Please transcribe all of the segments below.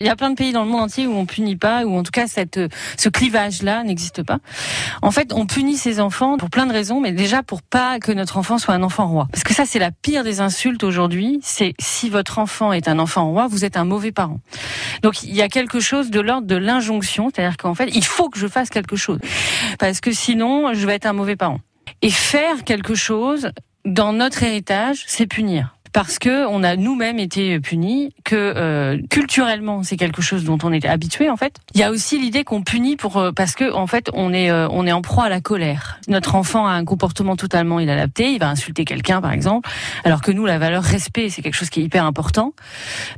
Il y a plein de pays dans le monde entier où on punit pas, ou en tout cas cette, ce clivage-là n'existe pas. En fait, on punit ses enfants pour plein de raisons, mais déjà pour pas que notre enfant soit un enfant roi. Parce que ça, c'est la pire des insultes aujourd'hui. C'est si votre enfant est un enfant roi, vous êtes un mauvais parent. Donc il y a quelque chose de l'ordre de l'injonction, c'est-à-dire qu'en fait, il faut que je fasse quelque chose, parce que sinon, je vais être un mauvais parent. Et faire quelque chose dans notre héritage, c'est punir parce que on a nous-mêmes été punis, que euh, culturellement c'est quelque chose dont on est habitué en fait. Il y a aussi l'idée qu'on punit pour euh, parce que en fait on est euh, on est en proie à la colère. Notre enfant a un comportement totalement inadapté, il va insulter quelqu'un par exemple, alors que nous la valeur respect c'est quelque chose qui est hyper important.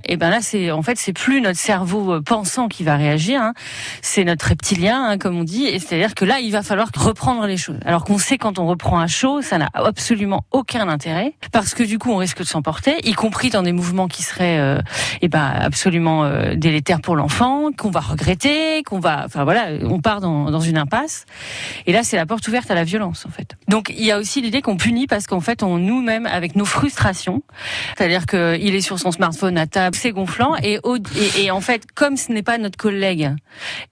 Et ben là c'est en fait c'est plus notre cerveau pensant qui va réagir, hein. c'est notre reptilien hein, comme on dit, et c'est-à-dire que là il va falloir reprendre les choses. Alors qu'on sait quand on reprend à chaud, ça n'a absolument aucun intérêt parce que du coup on risque de s'en y compris dans des mouvements qui seraient euh, eh ben, absolument euh, délétères pour l'enfant, qu'on va regretter, qu'on va, enfin voilà, on part dans, dans une impasse. Et là, c'est la porte ouverte à la violence, en fait. Donc, il y a aussi l'idée qu'on punit parce qu'en fait, on nous-mêmes, avec nos frustrations, c'est-à-dire qu'il est sur son smartphone à table, c'est gonflant, et, et, en fait, comme ce n'est pas notre collègue,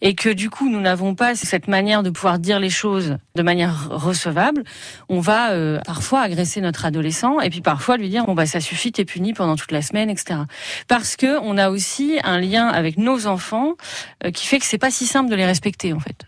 et que du coup, nous n'avons pas cette manière de pouvoir dire les choses de manière recevable, on va euh, parfois agresser notre adolescent, et puis parfois lui dire, bon bah ça suffit, t'es puni pendant toute la semaine, etc. Parce que on a aussi un lien avec nos enfants euh, qui fait que c'est pas si simple de les respecter en fait.